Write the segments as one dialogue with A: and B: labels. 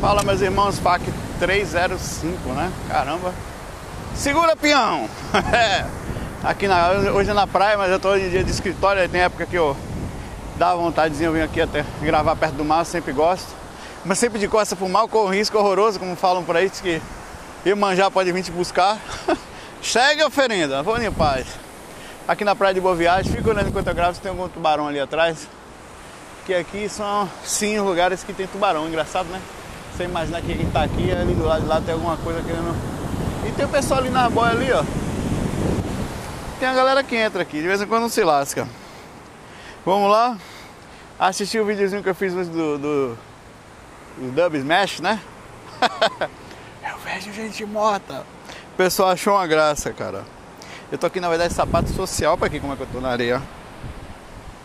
A: Fala meus irmãos, FAC 305, né? Caramba. Segura peão! É. Aqui na, hoje é na praia, mas eu tô em dia de escritório, tem época que eu dá vontadezinha eu vir aqui até gravar perto do mar, sempre gosto. Mas sempre de costa pro mar, corro um risco horroroso, como falam por aí, diz que manjar pode vir te buscar. Segue a oferenda, vou em paz. Aqui na praia de Boa Viagem, fico olhando enquanto eu gravo se tem algum tubarão ali atrás. Que aqui são sim lugares que tem tubarão, engraçado né? Você imaginar que quem tá aqui, ali do lado de lá tem alguma coisa querendo. E tem o pessoal ali na boia ali, ó. Tem a galera que entra aqui, de vez em quando não se lasca. Vamos lá? Assistir o videozinho que eu fiz do, do, do Dub Smash, né? eu vejo gente morta. O pessoal achou uma graça, cara. Eu tô aqui na verdade sapato social pra aqui como é que eu tô na areia.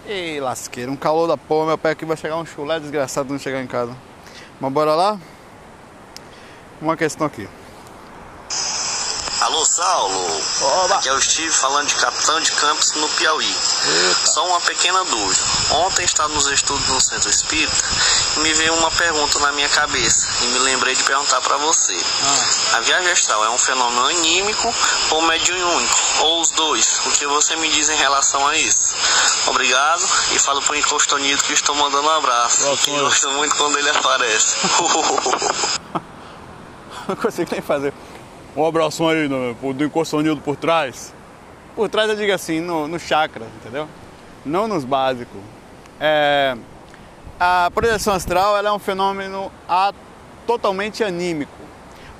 A: Ei, lasqueira, um calor da porra, meu pé aqui vai chegar um chulé desgraçado não chegar em casa. Mas bora lá? Uma questão aqui.
B: Alô, Saulo. Oba. Aqui é o Steve falando de Capitão de Campos no Piauí. Eita. Só uma pequena dúvida. Ontem estava nos estudos no Centro Espírita e me veio uma pergunta na minha cabeça e me lembrei de perguntar para você. Ah. A viagem astral é um fenômeno anímico ou mediúnico? Ou os dois? O que você me diz em relação a isso? Obrigado e falo pro Encostonito que estou mandando um abraço. Que gosto muito quando ele aparece.
A: Não consigo nem fazer. Um abração aí no, do Encostonildo por trás. Por trás eu digo assim, no, no chakra, entendeu? Não nos básicos. É, a projeção astral é um fenômeno a, totalmente anímico.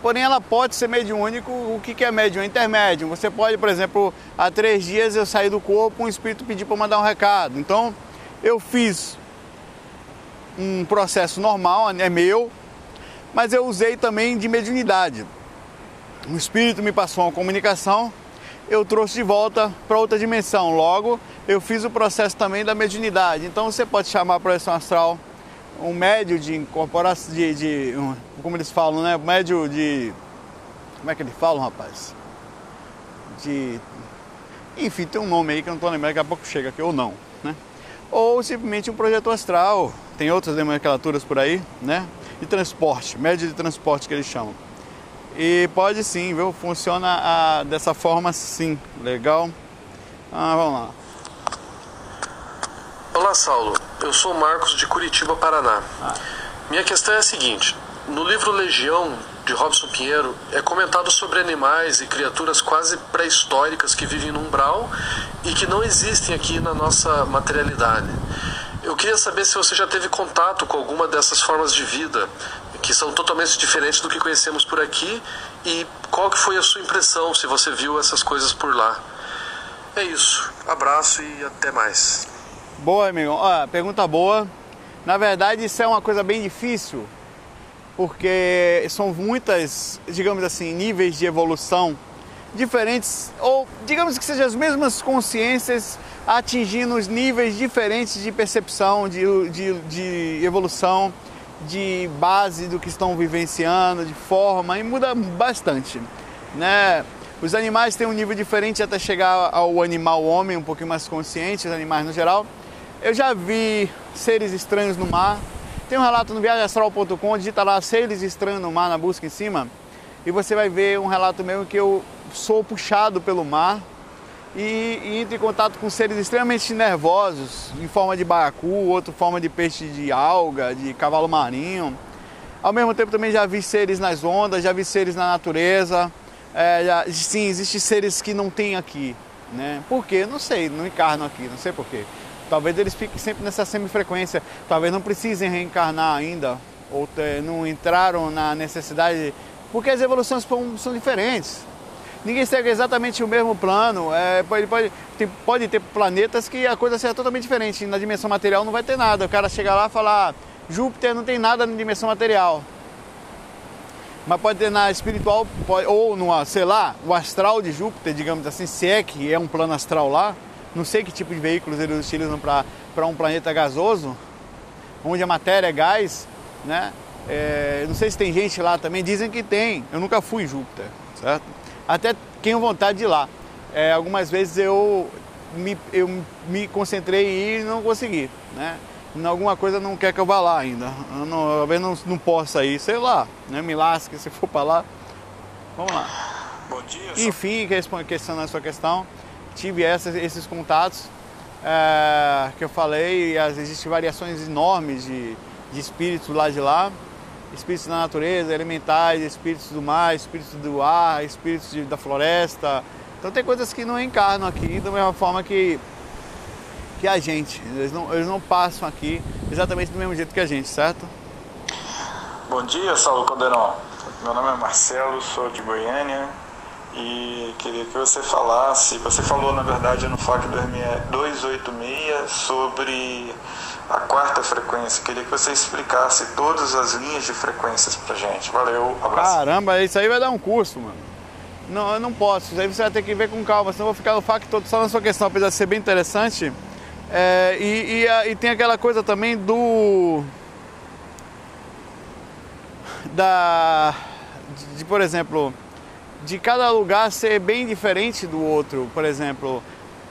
A: Porém, ela pode ser mediúnico. O que, que é médium? É intermédio. Você pode, por exemplo, há três dias eu saí do corpo, um espírito pediu para mandar um recado. Então, eu fiz um processo normal, é meu, mas eu usei também de mediunidade. O espírito me passou uma comunicação, eu trouxe de volta para outra dimensão. Logo, eu fiz o processo também da mediunidade. Então, você pode chamar a projeção astral um médio de incorporação, de, de um, como eles falam, né? Médio de. Como é que eles falam, rapaz? De. Enfim, tem um nome aí que eu não estou lembrando, daqui a pouco chega aqui, ou não, né? Ou simplesmente um projeto astral. Tem outras nomenclaturas por aí, né? De transporte, médio de transporte que eles chamam. E pode sim, viu? Funciona ah, dessa forma sim. Legal? Ah, vamos lá.
C: Olá, Saulo. Eu sou Marcos de Curitiba, Paraná. Ah. Minha questão é a seguinte: no livro Legião de Robson Pinheiro é comentado sobre animais e criaturas quase pré-históricas que vivem no umbral e que não existem aqui na nossa materialidade. Eu queria saber se você já teve contato com alguma dessas formas de vida que são totalmente diferentes do que conhecemos por aqui e qual que foi a sua impressão se você viu essas coisas por lá. É isso. Abraço e até mais.
A: Boa, amigo. Ah, pergunta boa. Na verdade, isso é uma coisa bem difícil, porque são muitas, digamos assim, níveis de evolução diferentes, ou digamos que sejam as mesmas consciências atingindo os níveis diferentes de percepção, de, de, de evolução de base do que estão vivenciando, de forma, e muda bastante. Né? Os animais têm um nível diferente até chegar ao animal homem, um pouquinho mais consciente, os animais no geral. Eu já vi seres estranhos no mar. Tem um relato no viagemastral.com, digita lá seres estranhos no mar na busca em cima, e você vai ver um relato meu que eu sou puxado pelo mar e, e entro em contato com seres extremamente nervosos, em forma de baiacu, outro forma de peixe de alga, de cavalo marinho. Ao mesmo tempo também já vi seres nas ondas, já vi seres na natureza. É, já, sim, existem seres que não tem aqui. Né? Por quê? Não sei, não encarnam aqui, não sei por quê. Talvez eles fiquem sempre nessa semifrequência, talvez não precisem reencarnar ainda, ou ter, não entraram na necessidade, porque as evoluções são, são diferentes ninguém segue exatamente o mesmo plano. É, pode, pode, tem, pode ter planetas que a coisa seja totalmente diferente. Na dimensão material não vai ter nada. O cara chega lá e fala, ah, Júpiter não tem nada na dimensão material. Mas pode ter na espiritual, pode, ou no, sei lá, o astral de Júpiter, digamos assim, se é que é um plano astral lá. Não sei que tipo de veículos eles utilizam para um planeta gasoso, onde a matéria é gás, né? É, não sei se tem gente lá também, dizem que tem. Eu nunca fui em Júpiter, certo? Até tenho vontade de ir lá. É, algumas vezes eu me, eu me concentrei em ir e não consegui, né? alguma coisa não quer que eu vá lá ainda. Eu não, talvez não, não possa ir, sei lá, né? Me lasque se for para lá. Vamos lá.
D: Bom dia.
A: Enfim, questionando a sua questão, tive essas, esses contatos é, que eu falei, existem variações enormes de, de espíritos lá de lá, espíritos da natureza, elementais, espíritos do mar, espíritos do ar, espíritos de, da floresta. Então tem coisas que não encarnam aqui da mesma forma que que a gente. Eles não, eles não passam aqui exatamente do mesmo jeito que a gente, certo?
D: Bom dia, Saulo Caldeirão. Meu nome é Marcelo, sou de Goiânia e queria que você falasse. Você falou, na verdade, no FAC 286 sobre a quarta frequência. Queria que você explicasse todas as linhas de frequências pra gente. Valeu, abraço.
A: Caramba, isso aí vai dar um curso, mano. Não, eu não posso. Isso aí você vai ter que ver com calma, senão eu vou ficar no FAC todo só na sua questão, apesar de ser bem interessante. É, e, e, e, tem aquela coisa também do. Da. De, de, por exemplo, de cada lugar ser bem diferente do outro. Por exemplo,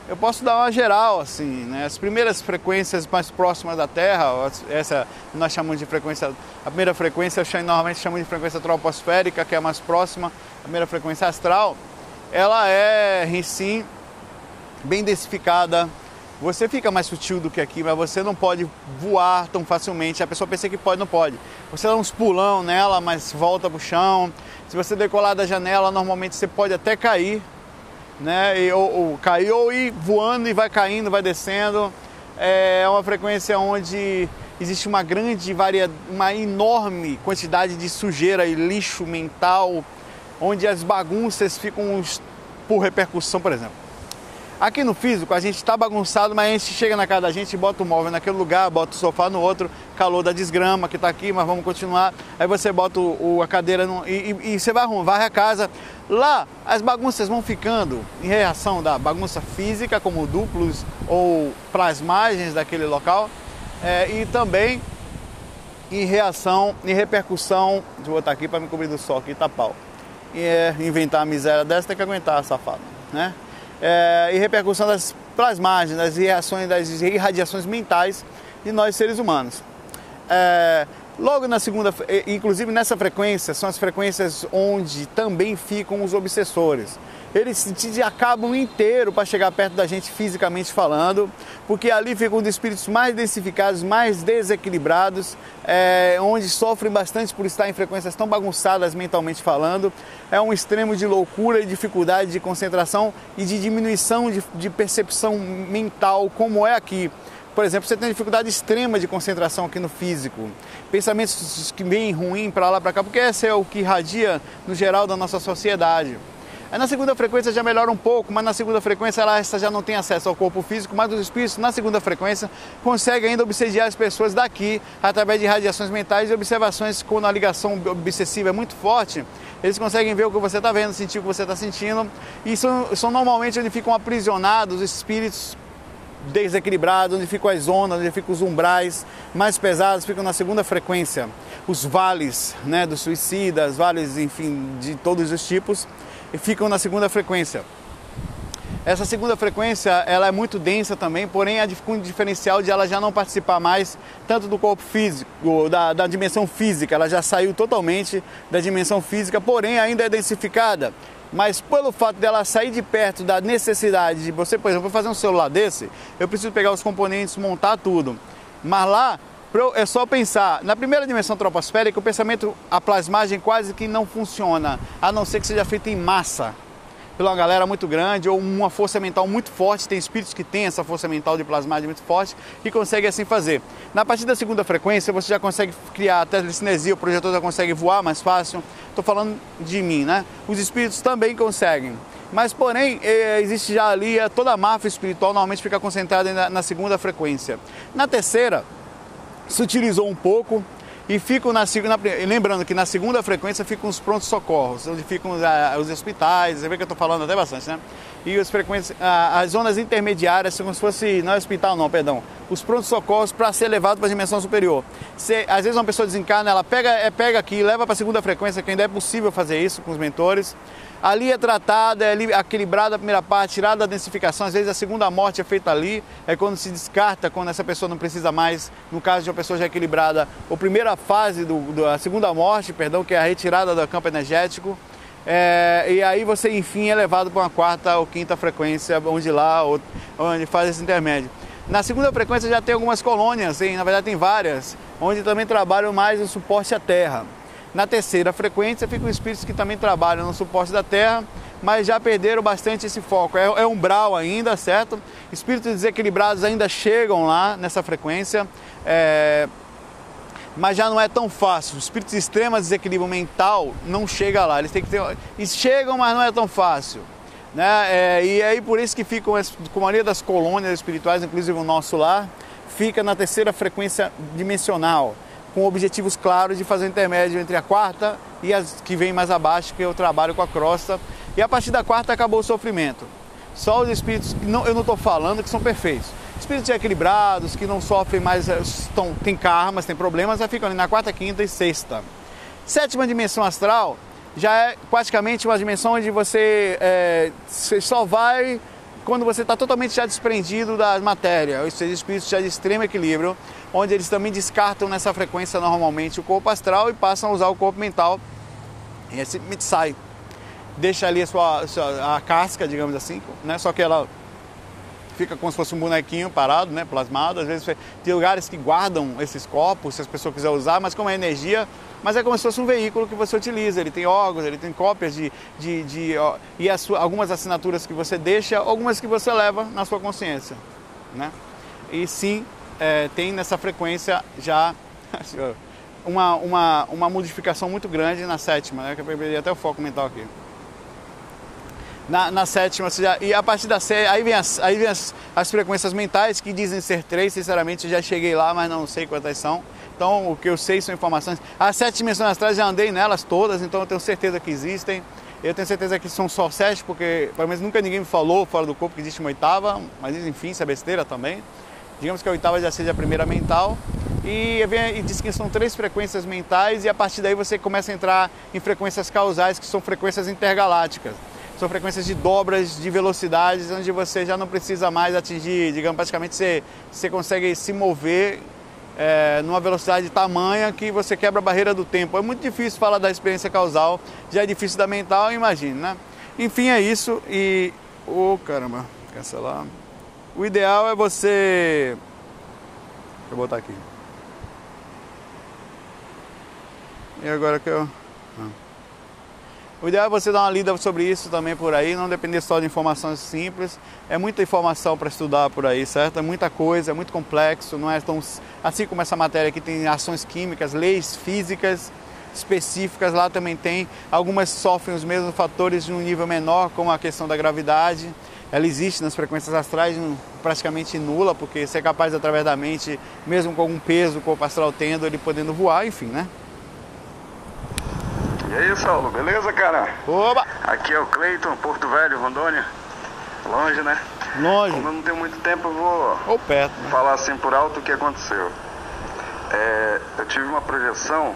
A: eu posso dar uma geral, assim, né? As primeiras frequências mais próximas da Terra, essa nós chamamos de frequência. A primeira frequência eu normalmente chamo de frequência troposférica, que é a mais próxima, a primeira frequência astral, ela é, em si, bem densificada você fica mais sutil do que aqui, mas você não pode voar tão facilmente. A pessoa pensa que pode, não pode. Você dá uns pulão nela, mas volta pro chão. Se você decolar da janela, normalmente você pode até cair, né? E, ou, ou cair ou ir voando e vai caindo, vai descendo. É uma frequência onde existe uma grande variedade, uma enorme quantidade de sujeira e lixo mental, onde as bagunças ficam por repercussão, por exemplo. Aqui no físico a gente está bagunçado, mas a gente chega na casa da gente, bota o móvel naquele lugar, bota o sofá no outro, calor da desgrama que está aqui, mas vamos continuar. Aí você bota o, a cadeira no, e, e, e, você vai arrumar, varre a casa. Lá as bagunças vão ficando em reação da bagunça física, como duplos ou plasmagens daquele local, é, e também em reação, em repercussão. Deixa eu botar aqui para me cobrir do sol aqui, tá pau. E, é, inventar a miséria dessa tem que aguentar, safado, né? É, e repercussão das plasmagens, das reações, das irradiações mentais de nós seres humanos. É, logo na segunda, inclusive nessa frequência, são as frequências onde também ficam os obsessores eles te acabam inteiro para chegar perto da gente fisicamente falando, porque ali ficam os espíritos mais densificados, mais desequilibrados, é, onde sofrem bastante por estar em frequências tão bagunçadas mentalmente falando. É um extremo de loucura e dificuldade de concentração e de diminuição de, de percepção mental, como é aqui. Por exemplo, você tem dificuldade extrema de concentração aqui no físico, pensamentos que vêm ruim para lá para cá, porque esse é o que irradia no geral da nossa sociedade. Aí na segunda frequência já melhora um pouco, mas na segunda frequência ela já não tem acesso ao corpo físico, mas os espíritos na segunda frequência conseguem ainda obsediar as pessoas daqui através de radiações mentais e observações quando a ligação obsessiva é muito forte. Eles conseguem ver o que você está vendo, sentir o que você está sentindo e são, são normalmente onde ficam aprisionados os espíritos desequilibrados, onde ficam as zonas, onde ficam os umbrais mais pesados, ficam na segunda frequência. Os vales né, dos suicidas, vales, enfim, de todos os tipos e ficam na segunda frequência. Essa segunda frequência ela é muito densa também, porém a o diferencial de ela já não participar mais tanto do corpo físico, da, da dimensão física, ela já saiu totalmente da dimensão física, porém ainda é densificada. Mas pelo fato dela sair de perto da necessidade de você, por exemplo, fazer um celular desse, eu preciso pegar os componentes, montar tudo. Mas lá é só pensar, na primeira dimensão troposférica, o pensamento, a plasmagem quase que não funciona, a não ser que seja feito em massa, pela uma galera muito grande ou uma força mental muito forte. Tem espíritos que têm essa força mental de plasmagem muito forte e conseguem assim fazer. Na partir da segunda frequência, você já consegue criar telecinesia, o projetor já consegue voar mais fácil. Estou falando de mim, né? Os espíritos também conseguem. Mas, porém, é, existe já ali toda a máfia espiritual, normalmente fica concentrada na segunda frequência. Na terceira, se utilizou um pouco e ficam na, segunda. lembrando que na segunda frequência ficam os prontos socorros, onde ficam ah, os hospitais, você vê que eu estou falando até bastante, né? E as frequências, as zonas intermediárias, como se fosse, não é hospital não, perdão, os prontos socorros para ser levado para a dimensão superior. Se, às vezes uma pessoa desencarna, ela pega, é, pega aqui, leva para a segunda frequência, que ainda é possível fazer isso com os mentores. Ali é tratada, é equilibrada a primeira parte, tirada a densificação. Às vezes a segunda morte é feita ali, é quando se descarta, quando essa pessoa não precisa mais, no caso de uma pessoa já equilibrada, a primeira fase, do, do, a segunda morte, perdão, que é a retirada do campo energético. É, e aí você, enfim, é levado para uma quarta ou quinta frequência, onde lá, onde faz esse intermédio. Na segunda frequência já tem algumas colônias, hein? na verdade tem várias, onde também trabalham mais o suporte à Terra. Na terceira frequência ficam espíritos que também trabalham no suporte da Terra, mas já perderam bastante esse foco. É, é umbral ainda, certo? Espíritos desequilibrados ainda chegam lá nessa frequência, é, mas já não é tão fácil. Espíritos de extremo desequilíbrio mental não chega lá. Eles têm que ter, eles chegam, mas não é tão fácil. Né? É, e aí por isso que ficam, com a maioria das colônias espirituais, inclusive o nosso lá, fica na terceira frequência dimensional com objetivos claros de fazer o intermédio entre a quarta e as que vem mais abaixo, que eu trabalho com a crosta. E a partir da quarta acabou o sofrimento. Só os espíritos, não, eu não estou falando que são perfeitos. Espíritos equilibrados, que não sofrem mais, eh, estão, tem karmas, tem problemas, já ficam ali na quarta, quinta e sexta. Sétima dimensão astral já é praticamente uma dimensão onde você, é, você só vai quando você está totalmente já desprendido da matéria, ou seja, espíritos já de extremo equilíbrio, onde eles também descartam nessa frequência normalmente o corpo astral e passam a usar o corpo mental. E esse sai. Deixa ali a sua, a casca, digamos assim, né? Só que ela fica como se fosse um bonequinho parado, né, plasmado. Às vezes tem lugares que guardam esses corpos, se as pessoas quiserem usar, mas como é energia, mas é como se fosse um veículo que você utiliza. Ele tem órgãos, ele tem cópias de, de, de ó, e sua, algumas assinaturas que você deixa, algumas que você leva na sua consciência, né? E sim, é, tem nessa frequência já uma, uma, uma modificação muito grande na sétima, né? Que eu perdi até o foco mental aqui. Na, na sétima, e a partir da sétima, aí vem, as, aí vem as, as frequências mentais que dizem ser três, sinceramente já cheguei lá, mas não sei quantas são. Então o que eu sei são informações. As sete dimensões astrais já andei nelas todas, então eu tenho certeza que existem. Eu tenho certeza que são só sete, porque pelo menos nunca ninguém me falou fora do corpo que existe uma oitava, mas enfim, isso é besteira também. Digamos que a oitava já seja a primeira mental. E, e diz que são três frequências mentais, e a partir daí você começa a entrar em frequências causais, que são frequências intergalácticas. São frequências de dobras de velocidades, onde você já não precisa mais atingir, digamos, praticamente você, você consegue se mover é, numa velocidade tamanha que você quebra a barreira do tempo. É muito difícil falar da experiência causal, já é difícil da mental, imagine, né? Enfim, é isso e. Ô oh, caramba, cancelar. O ideal é você. Deixa eu botar aqui. E agora que eu. Ah. O ideal é você dar uma lida sobre isso também por aí, não depender só de informações simples. É muita informação para estudar por aí, certo? É muita coisa, é muito complexo, não é tão. Assim como essa matéria aqui tem ações químicas, leis físicas específicas, lá também tem. Algumas sofrem os mesmos fatores de um nível menor, como a questão da gravidade ela existe nas frequências astrais praticamente nula, porque você é capaz através da mente, mesmo com algum peso, o corpo astral tendo, ele podendo voar, enfim, né?
E: E aí, Saulo, beleza, cara?
A: Oba!
E: Aqui é o Cleiton, Porto Velho, Rondônia. Longe, né?
A: Longe.
E: Como eu não tenho muito tempo, eu vou
A: Ou perto, né?
E: falar assim por alto o que aconteceu. É, eu tive uma projeção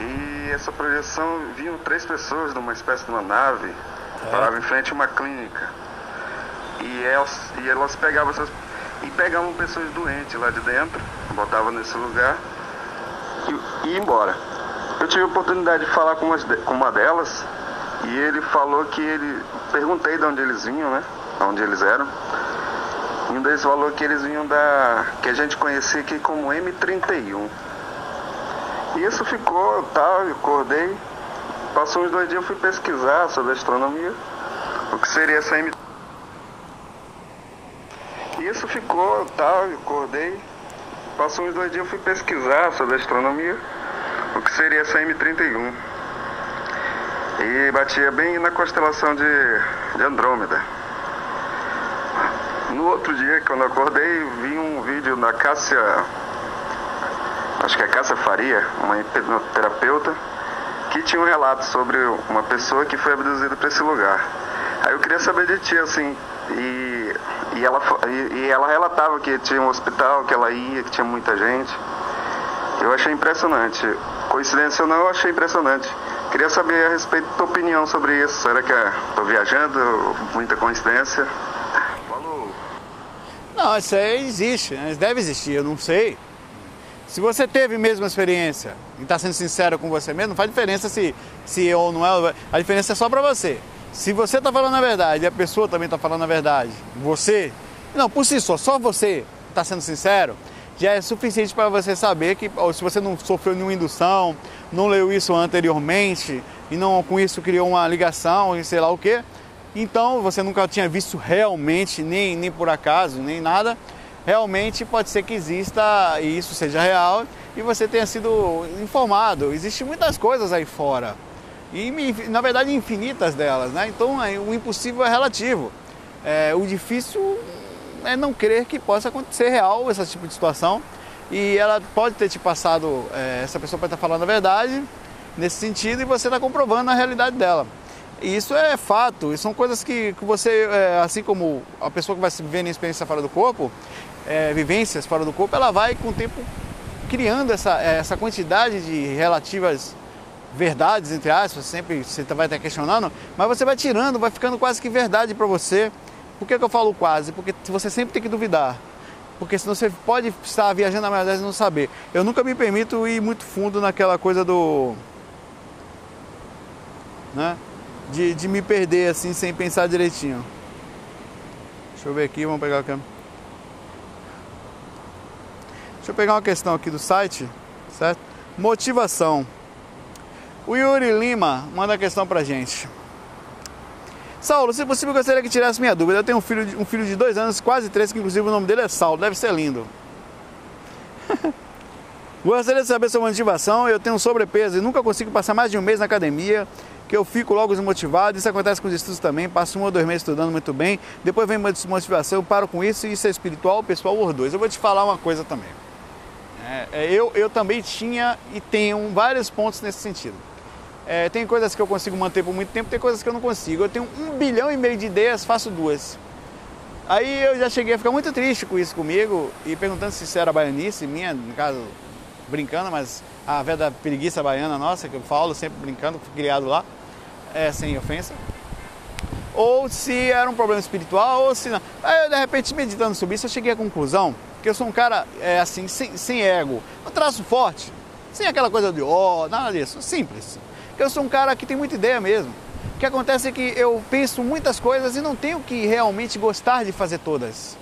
E: e essa projeção vinham três pessoas numa espécie de uma nave é. Parava em frente a uma clínica. E elas, e elas pegavam essas. E pegavam pessoas doentes lá de dentro, botavam nesse lugar e, e ia embora. Eu tive a oportunidade de falar com, umas, com uma delas e ele falou que ele. Perguntei de onde eles vinham, né? Onde eles eram. E um deles falou que eles vinham da. que a gente conhecia aqui como M31. E isso ficou tal, eu acordei, Passou uns dois dias eu fui pesquisar sobre astronomia, o que seria essa M. E isso ficou tal, eu acordei. Passou uns dois dias eu fui pesquisar sobre astronomia, o que seria essa M31. E batia bem na constelação de, de Andrômeda. No outro dia, quando eu acordei, vi um vídeo da Cássia, acho que é Cássia Faria, uma hipnoterapeuta, que tinha um relato sobre uma pessoa que foi abduzida para esse lugar. Aí eu queria saber de ti, assim, E, e, ela, e, e ela relatava que tinha um hospital, que ela ia, que tinha muita gente. Eu achei impressionante. Coincidência ou não, eu achei impressionante. Queria saber a respeito da tua opinião sobre isso. Será que estou viajando? Muita coincidência? Falou.
A: Não, isso aí existe, né? deve existir, eu não sei. Se você teve mesmo a experiência e está sendo sincero com você mesmo, não faz diferença se, se ou não é. A diferença é só para você. Se você está falando a verdade e a pessoa também está falando a verdade, você, não, por si só, só você está sendo sincero, já é suficiente para você saber que se você não sofreu nenhuma indução, não leu isso anteriormente e não com isso criou uma ligação e sei lá o que, então você nunca tinha visto realmente, nem, nem por acaso, nem nada, realmente pode ser que exista e isso seja real e você tenha sido informado. Existem muitas coisas aí fora e na verdade infinitas delas, né? Então o impossível é relativo. É, o difícil é não crer que possa acontecer real esse tipo de situação e ela pode ter te passado, é, essa pessoa pode estar falando a verdade nesse sentido e você está comprovando a realidade dela. E isso é fato, e são coisas que, que você, é, assim como a pessoa que vai se viver em experiência fora do corpo, é, vivências fora do corpo, ela vai com o tempo criando essa, é, essa quantidade de relativas verdades, entre aspas, sempre você vai estar questionando, mas você vai tirando, vai ficando quase que verdade para você. Por que, que eu falo quase? Porque você sempre tem que duvidar. Porque senão você pode estar viajando na maionese e não saber. Eu nunca me permito ir muito fundo naquela coisa do. Né? De, de me perder assim sem pensar direitinho. Deixa eu ver aqui, vamos pegar a câmera. Deixa eu pegar uma questão aqui do site, certo? Motivação. O Yuri Lima manda a questão pra gente. Saulo, se possível, gostaria que tirasse minha dúvida. Eu tenho um filho, de, um filho de dois anos, quase três, que inclusive o nome dele é Saulo, deve ser lindo. gostaria de saber sua motivação. Eu tenho sobrepeso e nunca consigo passar mais de um mês na academia, que eu fico logo desmotivado. Isso acontece com os estudos também. Passo um ou dois meses estudando muito bem, depois vem uma desmotivação, eu paro com isso. Isso é espiritual, pessoal, ou dois. Eu vou te falar uma coisa também. É, é, eu, eu também tinha e tenho vários pontos nesse sentido. É, tem coisas que eu consigo manter por muito tempo, tem coisas que eu não consigo. Eu tenho um bilhão e meio de ideias, faço duas. Aí eu já cheguei a ficar muito triste com isso comigo e perguntando se isso era baianice minha, no caso, brincando, mas a da preguiça baiana nossa, que eu falo sempre brincando, criado lá, é, sem ofensa. Ou se era um problema espiritual, ou se não. Aí eu, de repente, meditando sobre isso, eu cheguei à conclusão que eu sou um cara, é, assim, sem, sem ego, um traço forte, sem aquela coisa de ó, oh, nada disso, simples. Eu sou um cara que tem muita ideia mesmo. O que acontece é que eu penso muitas coisas e não tenho que realmente gostar de fazer todas.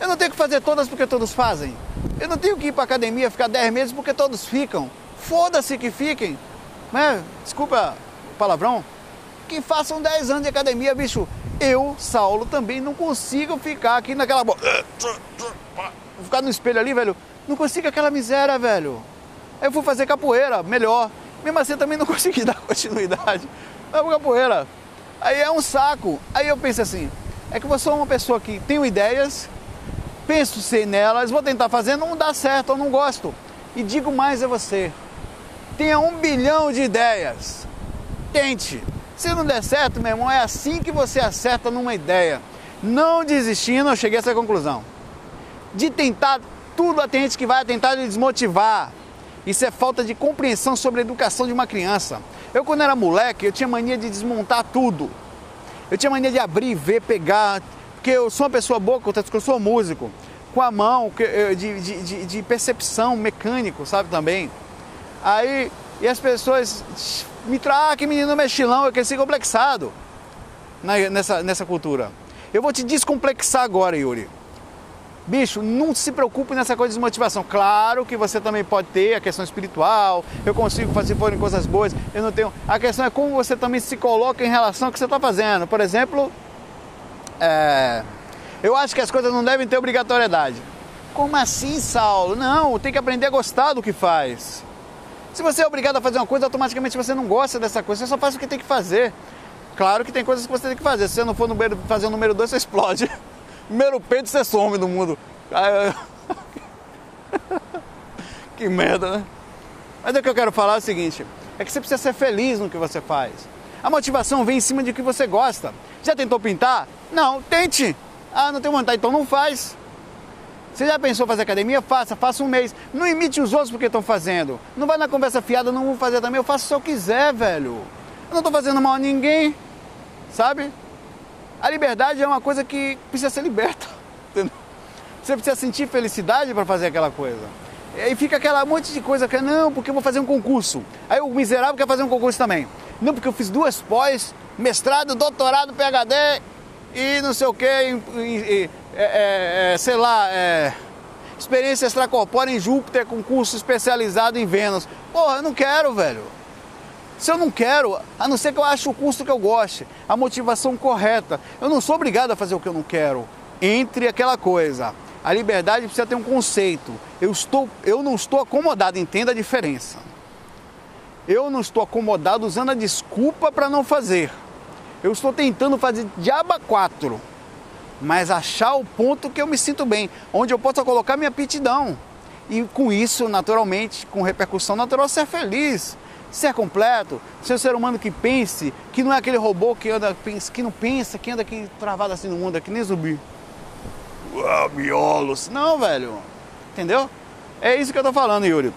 A: Eu não tenho que fazer todas porque todos fazem. Eu não tenho que ir para academia ficar 10 meses porque todos ficam. Foda-se que fiquem. Né? Desculpa o palavrão. Que façam 10 anos de academia, bicho. Eu, Saulo, também não consigo ficar aqui naquela. Ficar no espelho ali, velho. Não consigo aquela miséria, velho. Aí eu fui fazer capoeira, melhor. Mesmo assim, também não consegui dar continuidade na capoeira. Aí é um saco. Aí eu penso assim: é que eu sou uma pessoa que tenho ideias, penso ser nelas, vou tentar fazer, não dá certo, eu não gosto. E digo mais a você: tenha um bilhão de ideias. Tente. Se não der certo, meu irmão, é assim que você acerta numa ideia. Não desistindo, eu cheguei a essa conclusão. De tentar tudo, gente que vai tentar desmotivar isso é falta de compreensão sobre a educação de uma criança. Eu, quando era moleque, eu tinha mania de desmontar tudo. Eu tinha mania de abrir, ver, pegar. Porque eu sou uma pessoa boa, eu sou músico. Com a mão, de, de, de, de percepção, mecânico, sabe também. Aí, e as pessoas me ah, que menino mexilão, eu cresci complexado nessa, nessa cultura. Eu vou te descomplexar agora, Yuri. Bicho, não se preocupe nessa coisa de desmotivação. Claro que você também pode ter a questão espiritual, eu consigo fazer forem coisas boas, eu não tenho. A questão é como você também se coloca em relação ao que você está fazendo. Por exemplo, é... eu acho que as coisas não devem ter obrigatoriedade. Como assim, Saulo? Não, tem que aprender a gostar do que faz. Se você é obrigado a fazer uma coisa, automaticamente você não gosta dessa coisa, você só faz o que tem que fazer. Claro que tem coisas que você tem que fazer. Se você não for fazer o número 2, você explode. Primeiro peito você some do mundo. que merda, né? Mas o que eu quero falar é o seguinte: é que você precisa ser feliz no que você faz. A motivação vem em cima de que você gosta. Já tentou pintar? Não, tente! Ah, não tenho vontade, então não faz. Você já pensou fazer academia? Faça, faça um mês. Não imite os outros porque estão fazendo. Não vai na conversa fiada, não vou fazer também. Eu faço se eu quiser, velho. Eu não estou fazendo mal a ninguém, sabe? A liberdade é uma coisa que precisa ser liberta. Entendeu? Você precisa sentir felicidade para fazer aquela coisa. E aí fica aquela monte de coisa que não, porque eu vou fazer um concurso. Aí o miserável quer fazer um concurso também. Não, porque eu fiz duas pós, mestrado, doutorado, PhD e não sei o que, é, é, é, sei lá, é, experiência extracorpórea em Júpiter com curso especializado em Vênus. Porra, eu não quero, velho. Se eu não quero, a não ser que eu ache o curso que eu goste, a motivação correta, eu não sou obrigado a fazer o que eu não quero. Entre aquela coisa, a liberdade precisa ter um conceito. Eu, estou, eu não estou acomodado, entenda a diferença. Eu não estou acomodado usando a desculpa para não fazer. Eu estou tentando fazer diaba 4, mas achar o ponto que eu me sinto bem, onde eu possa colocar minha aptidão. E com isso, naturalmente, com repercussão natural, ser feliz, ser completo, ser um ser humano que pense, que não é aquele robô que anda, que não pensa, que anda aqui travado assim no mundo, é que nem zumbi. Uau, miolos. Não, velho. Entendeu? É isso que eu tô falando, Yuri.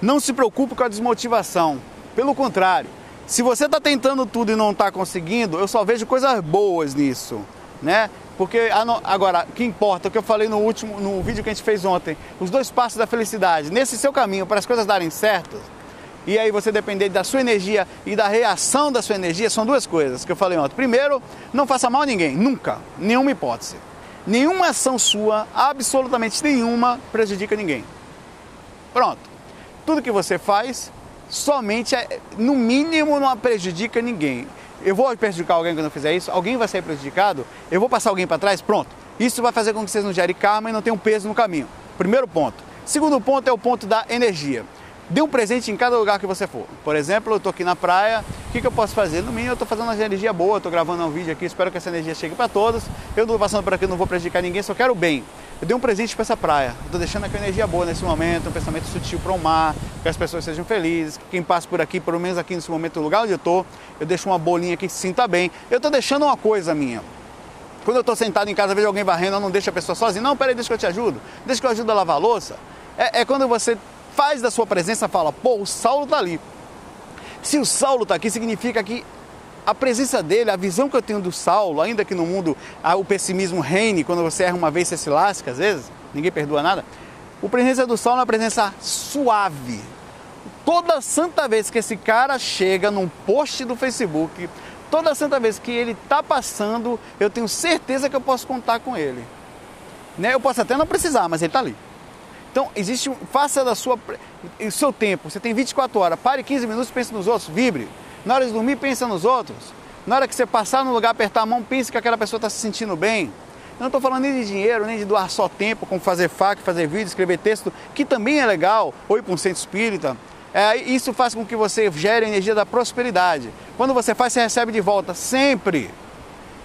A: Não se preocupe com a desmotivação. Pelo contrário, se você está tentando tudo e não está conseguindo, eu só vejo coisas boas nisso, né? Porque agora, o que importa, o que eu falei no último, no vídeo que a gente fez ontem, os dois passos da felicidade, nesse seu caminho, para as coisas darem certo, e aí você depender da sua energia e da reação da sua energia, são duas coisas que eu falei ontem. Primeiro, não faça mal a ninguém, nunca, nenhuma hipótese. Nenhuma ação sua, absolutamente nenhuma, prejudica ninguém. Pronto. Tudo que você faz, somente, é, no mínimo, não prejudica ninguém. Eu vou prejudicar alguém quando eu fizer isso? Alguém vai ser prejudicado? Eu vou passar alguém para trás? Pronto. Isso vai fazer com que vocês não gerem karma e não tenham peso no caminho. Primeiro ponto. Segundo ponto é o ponto da energia. Dê um presente em cada lugar que você for. Por exemplo, eu estou aqui na praia, o que, que, eu posso fazer? No mínimo, eu estou fazendo uma energia boa, estou gravando um vídeo aqui, espero que essa energia chegue para todos. Eu não estou passando por aqui, não vou prejudicar ninguém, só quero bem. Eu dei um presente para essa praia, estou deixando aqui uma energia boa nesse momento, um pensamento sutil para o mar, que as pessoas sejam felizes, que quem passa por aqui, pelo menos aqui nesse momento, no lugar onde eu estou, eu deixo uma bolinha que se sinta bem. Eu estou deixando uma coisa minha. Quando eu estou sentado em casa, vejo alguém varrendo, eu não deixo a pessoa sozinha. Não, peraí, deixa que eu te ajudo. Deixa que eu ajudo a lavar a louça. É, é quando você faz da sua presença fala, pô, o Saulo está ali. Se o Saulo está aqui, significa que a presença dele, a visão que eu tenho do Saulo, ainda que no mundo o pessimismo reine, quando você erra uma vez você se lasca, às vezes, ninguém perdoa nada. A presença do Saulo é uma presença suave. Toda santa vez que esse cara chega num post do Facebook, toda santa vez que ele está passando, eu tenho certeza que eu posso contar com ele. Né? Eu posso até não precisar, mas ele está ali. Então, existe, faça da sua, o seu tempo. Você tem 24 horas, pare 15 minutos, pense nos outros, vibre. Na hora de dormir, pensa nos outros. Na hora que você passar no lugar, apertar a mão, pense que aquela pessoa está se sentindo bem. Eu não estou falando nem de dinheiro, nem de doar só tempo, como fazer fac, fazer vídeo, escrever texto, que também é legal, ou ir para um centro espírita. É, isso faz com que você gere a energia da prosperidade. Quando você faz, você recebe de volta, sempre.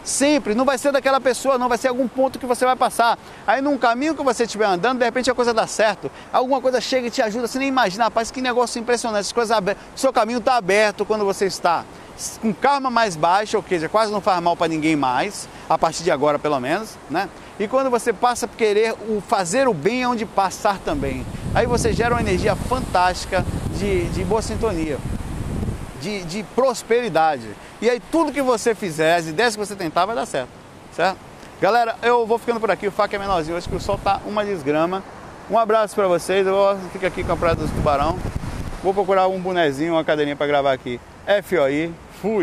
A: Sempre, não vai ser daquela pessoa, não vai ser algum ponto que você vai passar. Aí num caminho que você estiver andando, de repente a coisa dá certo. Alguma coisa chega e te ajuda, você nem imagina, rapaz, que negócio impressionante. Coisas abertas. Seu caminho está aberto quando você está com karma mais baixo, ou seja, quase não faz mal para ninguém mais, a partir de agora pelo menos, né? E quando você passa a querer o fazer o bem é onde passar também. Aí você gera uma energia fantástica de, de boa sintonia de, de prosperidade. E aí tudo que você fizer, as ideias que você tentar, vai dar certo. Certo? Galera, eu vou ficando por aqui, o faca é menorzinho, hoje que o sol tá uma desgrama. Um abraço para vocês, eu ficar aqui com a Praia dos Tubarão. Vou procurar um bonezinho, uma cadeirinha para gravar aqui. FOI, fui!